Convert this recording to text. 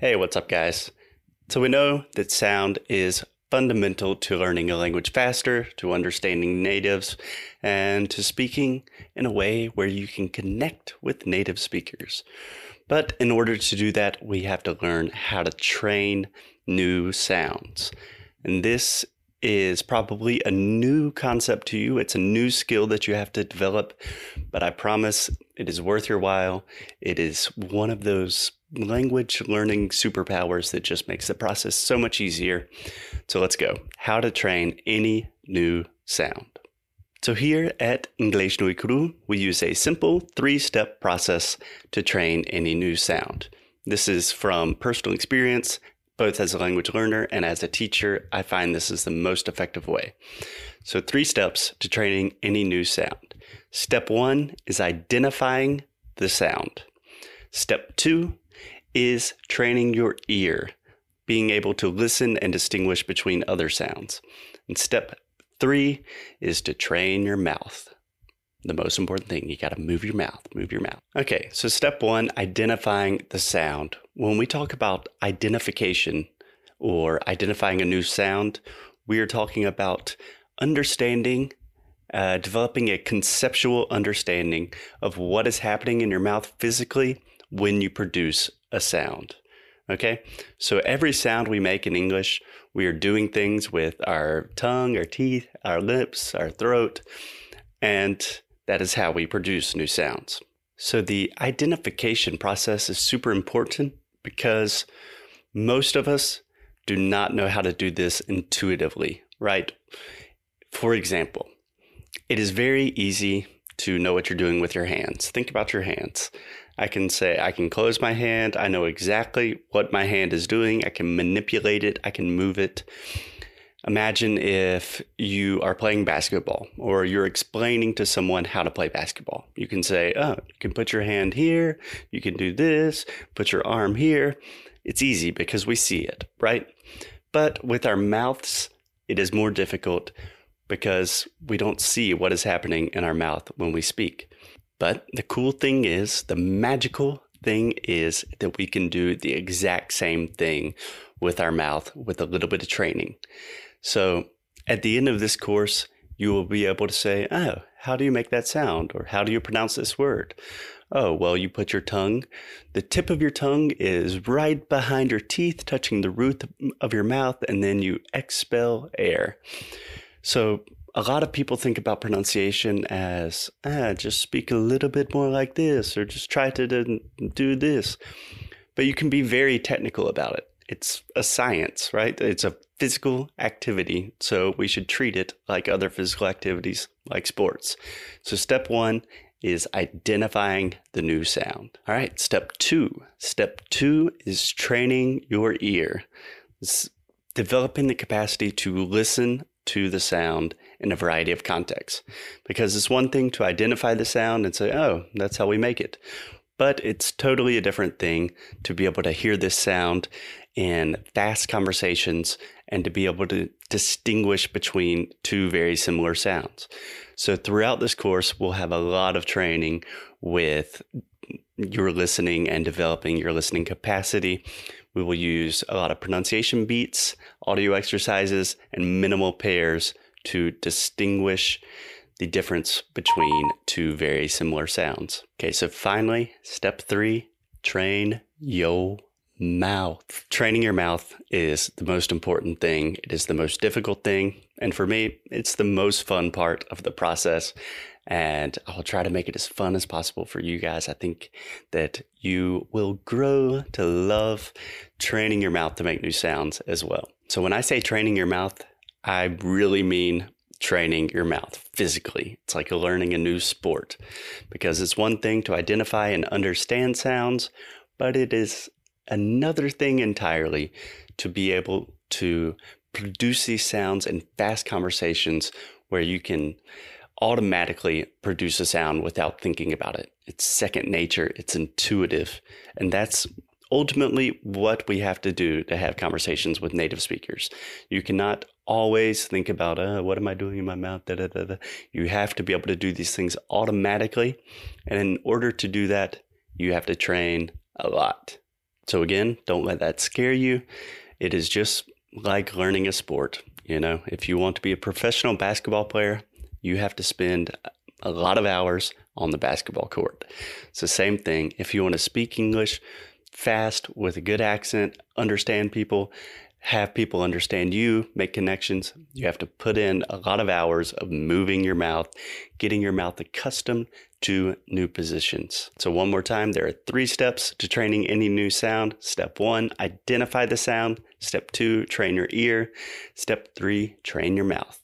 Hey, what's up, guys? So, we know that sound is fundamental to learning a language faster, to understanding natives, and to speaking in a way where you can connect with native speakers. But in order to do that, we have to learn how to train new sounds. And this is probably a new concept to you. It's a new skill that you have to develop, but I promise it is worth your while. It is one of those language learning superpowers that just makes the process so much easier. So let's go. How to train any new sound. So here at English Nui Kuru, we use a simple three-step process to train any new sound. This is from personal experience, both as a language learner and as a teacher. I find this is the most effective way. So three steps to training any new sound. Step one is identifying the sound. Step two is training your ear, being able to listen and distinguish between other sounds. And step three is to train your mouth. The most important thing, you got to move your mouth, move your mouth. Okay, so step one, identifying the sound. When we talk about identification or identifying a new sound, we are talking about understanding, uh, developing a conceptual understanding of what is happening in your mouth physically when you produce a sound. Okay, so every sound we make in English, we are doing things with our tongue, our teeth, our lips, our throat, and that is how we produce new sounds. So the identification process is super important because most of us do not know how to do this intuitively, right? For example, it is very easy to know what you're doing with your hands. Think about your hands. I can say, I can close my hand. I know exactly what my hand is doing. I can manipulate it. I can move it. Imagine if you are playing basketball or you're explaining to someone how to play basketball. You can say, Oh, you can put your hand here. You can do this. Put your arm here. It's easy because we see it, right? But with our mouths, it is more difficult because we don't see what is happening in our mouth when we speak. But the cool thing is, the magical thing is that we can do the exact same thing with our mouth with a little bit of training. So at the end of this course, you will be able to say, Oh, how do you make that sound? Or how do you pronounce this word? Oh, well, you put your tongue, the tip of your tongue is right behind your teeth, touching the roof of your mouth, and then you expel air. So a lot of people think about pronunciation as ah, just speak a little bit more like this or just try to do this. But you can be very technical about it. It's a science, right? It's a physical activity. So we should treat it like other physical activities, like sports. So step one is identifying the new sound. All right, step two. Step two is training your ear. It's developing the capacity to listen to the sound in a variety of contexts. Because it's one thing to identify the sound and say, oh, that's how we make it. But it's totally a different thing to be able to hear this sound in fast conversations and to be able to distinguish between two very similar sounds. So, throughout this course, we'll have a lot of training with your listening and developing your listening capacity. We will use a lot of pronunciation beats, audio exercises, and minimal pairs to distinguish the difference between two very similar sounds. Okay, so finally, step three train your mouth. Training your mouth is the most important thing. It is the most difficult thing. And for me, it's the most fun part of the process. And I'll try to make it as fun as possible for you guys. I think that you will grow to love training your mouth to make new sounds as well. So when I say training your mouth, I really mean training your mouth physically. It's like learning a new sport because it's one thing to identify and understand sounds, but it is another thing entirely to be able to produce these sounds in fast conversations where you can automatically produce a sound without thinking about it. It's second nature, it's intuitive, and that's ultimately what we have to do to have conversations with native speakers. You cannot always think about, uh, what am I doing in my mouth? Da, da, da. You have to be able to do these things automatically. And in order to do that, you have to train a lot. So, again, don't let that scare you. It is just like learning a sport. You know, if you want to be a professional basketball player, you have to spend a lot of hours on the basketball court. It's the same thing. If you want to speak English fast with a good accent, understand people, have people understand you, make connections, you have to put in a lot of hours of moving your mouth, getting your mouth accustomed to new positions. So, one more time, there are three steps to training any new sound. Step one, identify the sound. Step two, train your ear. Step three, train your mouth.